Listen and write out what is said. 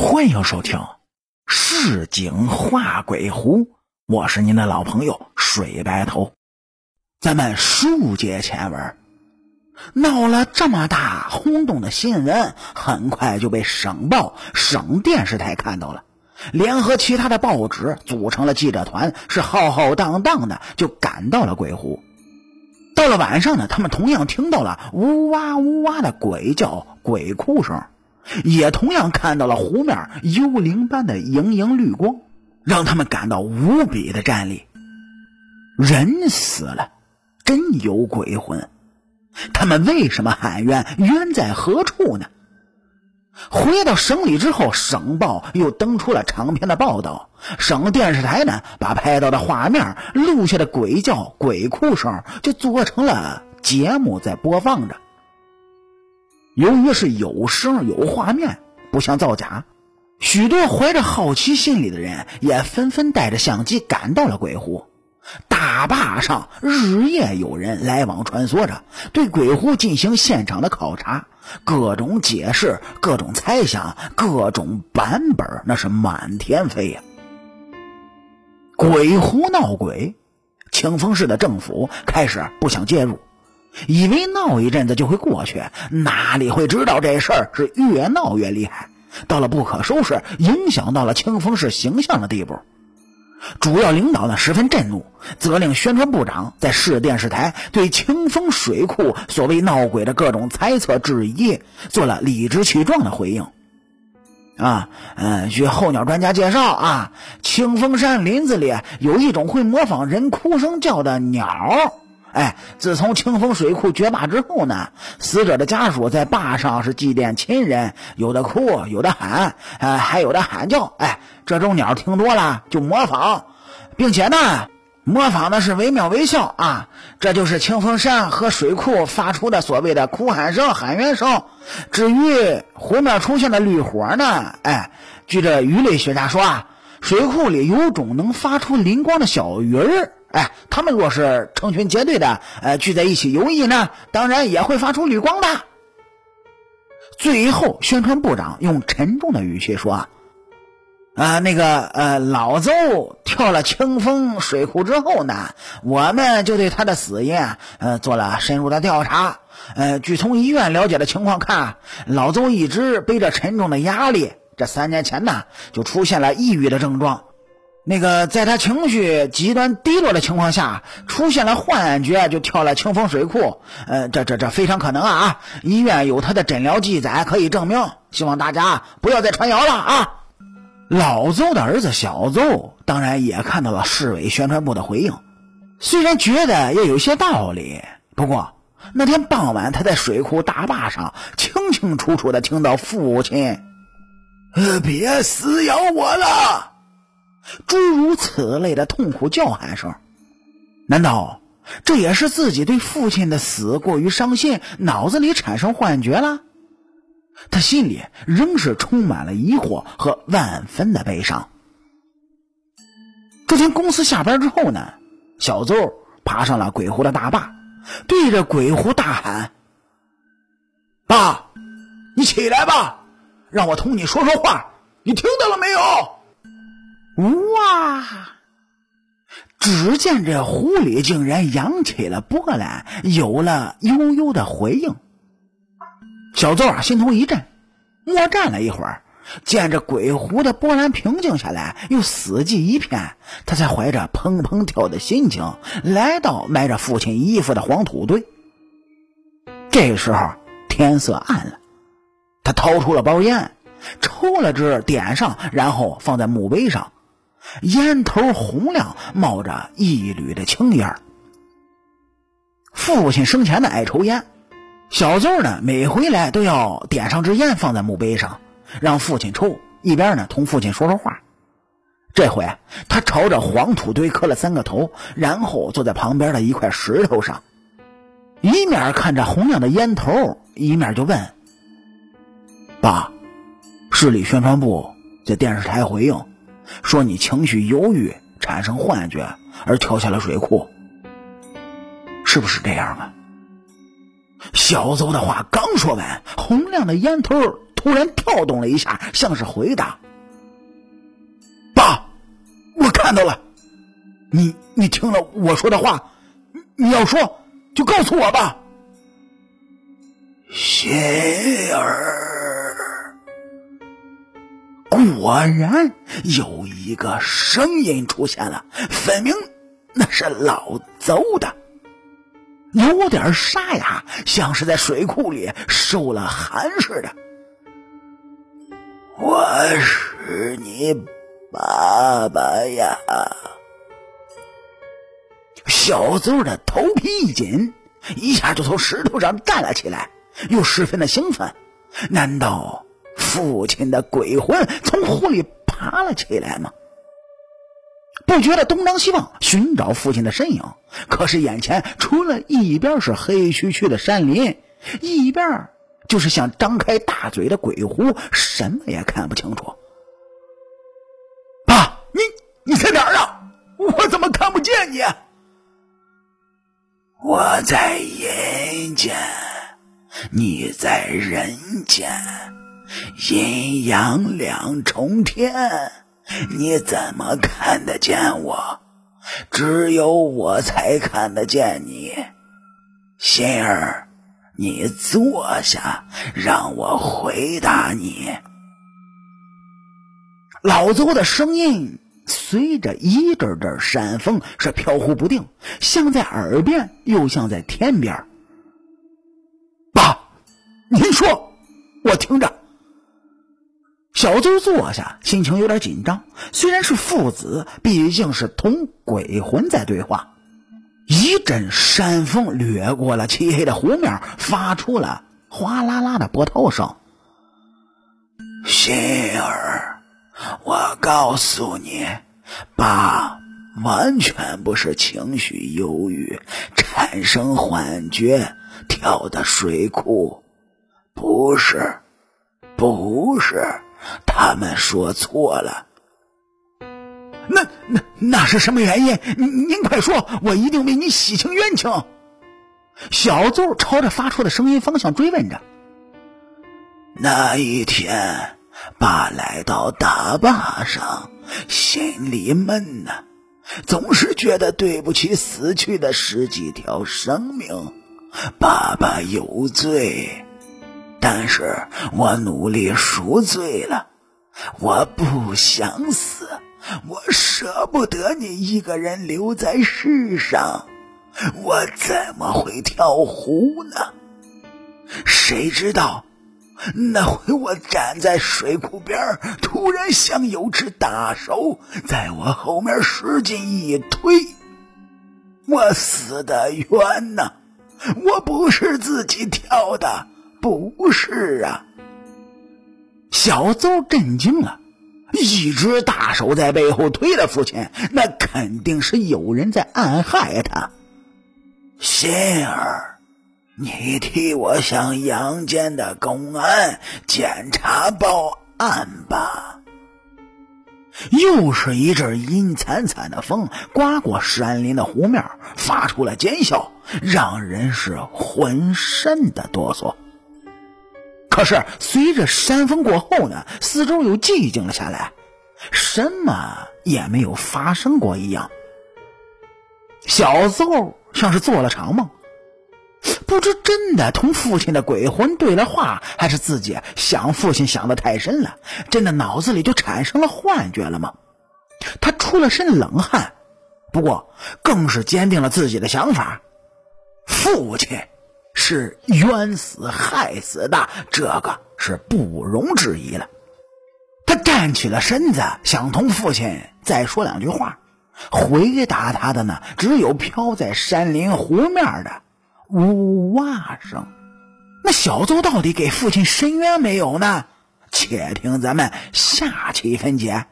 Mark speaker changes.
Speaker 1: 欢迎收听《市井画鬼狐》，我是您的老朋友水白头。咱们书接前文，闹了这么大轰动的新闻，很快就被省报、省电视台看到了，联合其他的报纸组成了记者团，是浩浩荡荡的就赶到了鬼湖。到了晚上呢，他们同样听到了呜哇呜哇的鬼叫、鬼哭声。也同样看到了湖面幽灵般的莹莹绿光，让他们感到无比的战栗。人死了，真有鬼魂，他们为什么喊冤？冤在何处呢？回到省里之后，省报又登出了长篇的报道，省电视台呢，把拍到的画面、录下的鬼叫、鬼哭声，就做成了节目在播放着。由于是有声有画面，不像造假，许多怀着好奇心理的人也纷纷带着相机赶到了鬼湖。大坝上日夜有人来往穿梭着，对鬼湖进行现场的考察，各种解释、各种猜想、各种版本，那是满天飞呀。鬼湖闹鬼，清风市的政府开始不想介入。以为闹一阵子就会过去，哪里会知道这事儿是越闹越厉害，到了不可收拾、影响到了清风市形象的地步。主要领导呢十分震怒，责令宣传部长在市电视台对清风水库所谓闹鬼的各种猜测质疑做了理直气壮的回应。啊，嗯，据候鸟专家介绍啊，清风山林子里有一种会模仿人哭声叫的鸟。哎，自从清风水库决坝之后呢，死者的家属在坝上是祭奠亲人，有的哭，有的喊，呃，还有的喊叫。哎，这种鸟听多了就模仿，并且呢，模仿的是惟妙惟肖啊。这就是清风山和水库发出的所谓的哭喊声、喊冤声。至于湖面出现的绿火呢，哎，据这鱼类学家说啊，水库里有种能发出灵光的小鱼儿。哎，他们若是成群结队的，呃，聚在一起游弋呢，当然也会发出绿光的。最后，宣传部长用沉重的语气说：“啊，那个，呃，老邹跳了清风水库之后呢，我们就对他的死因，呃，做了深入的调查。呃，据从医院了解的情况看，老邹一直背着沉重的压力，这三年前呢，就出现了抑郁的症状。”那个，在他情绪极端低落的情况下，出现了幻觉，就跳了清风水库。呃，这这这非常可能啊！医院有他的诊疗记载可以证明。希望大家不要再传谣了啊！老邹的儿子小邹当然也看到了市委宣传部的回应，虽然觉得也有些道理，不过那天傍晚他在水库大坝上清清楚楚的听到父亲：“
Speaker 2: 呃，别撕咬我了。”
Speaker 1: 诸如此类的痛苦叫喊声，难道这也是自己对父亲的死过于伤心，脑子里产生幻觉了？他心里仍是充满了疑惑和万分的悲伤。这天公司下班之后呢，小邹爬上了鬼湖的大坝，对着鬼湖大喊：“爸，你起来吧，让我同你说说话，你听到了没有？”哇！只见这湖里竟然扬起了波澜，有了悠悠的回应。小邹啊，心头一震，默站了一会儿，见这鬼湖的波澜平静下来，又死寂一片，他才怀着砰砰跳的心情，来到埋着父亲衣服的黄土堆。这时候天色暗了，他掏出了包烟，抽了支，点上，然后放在墓碑上。烟头红亮，冒着一缕的青烟。父亲生前呢爱抽烟，小邹呢每回来都要点上支烟放在墓碑上，让父亲抽，一边呢同父亲说说话。这回他朝着黄土堆磕了三个头，然后坐在旁边的一块石头上，一面看着红亮的烟头，一面就问：“爸，市里宣传部在电视台回应。”说你情绪忧郁，产生幻觉而跳下了水库，是不是这样啊？小邹的话刚说完，洪亮的烟头突然跳动了一下，像是回答：“爸，我看到了。你你听了我说的话，你要说就告诉我吧。”
Speaker 2: 心儿，
Speaker 1: 果然有一个声音出现了，分明那是老邹的。有点沙哑，像是在水库里受了寒似的。
Speaker 2: 我是你爸爸呀！
Speaker 1: 小邹的头皮一紧，一下就从石头上站了起来，又十分的兴奋。难道父亲的鬼魂从湖里爬了起来吗？不觉得东张西望寻找父亲的身影，可是眼前除了一边是黑黢黢的山林，一边就是像张开大嘴的鬼狐，什么也看不清楚。爸，你你在哪儿啊？我怎么看不见你？
Speaker 2: 我在阴间，你在人间，阴阳两重天。你怎么看得见我？只有我才看得见你，心儿，你坐下，让我回答你。
Speaker 1: 老邹的声音随着一阵阵山风是飘忽不定，像在耳边，又像在天边。爸，您说，小邹坐下，心情有点紧张。虽然是父子，毕竟是同鬼魂在对话。一阵山风掠过了漆黑的湖面，发出了哗啦啦的波涛声。
Speaker 2: 心儿，我告诉你，爸完全不是情绪忧郁，产生幻觉，跳的水库，不是，不是。他们说错了，
Speaker 1: 那那那是什么原因？您您快说，我一定为你洗清冤情。小邹朝着发出的声音方向追问着。
Speaker 2: 那一天，爸来到大坝上，心里闷呐，总是觉得对不起死去的十几条生命，爸爸有罪。但是我努力赎罪了，我不想死，我舍不得你一个人留在世上，我怎么会跳湖呢？谁知道那回我站在水库边，突然像有只大手在我后面使劲一推，我死的冤呐！我不是自己跳的。不是啊！小邹震惊了，一只大手在背后推了父亲，那肯定是有人在暗害他。心儿，你替我向阳间的公安检查报案吧。
Speaker 1: 又是一阵阴惨惨的风刮过山林的湖面，发出了尖啸，让人是浑身的哆嗦。可是，随着山风过后呢，四周又寂静了下来，什么也没有发生过一样。小邹像是做了场梦，不知真的同父亲的鬼魂对了话，还是自己想父亲想的太深了，真的脑子里就产生了幻觉了吗？他出了身冷汗，不过更是坚定了自己的想法：父亲。是冤死害死的，这个是不容置疑了。他站起了身子，想同父亲再说两句话。回答他的呢，只有飘在山林湖面的呜哇声。那小邹到底给父亲伸冤没有呢？且听咱们下期分解。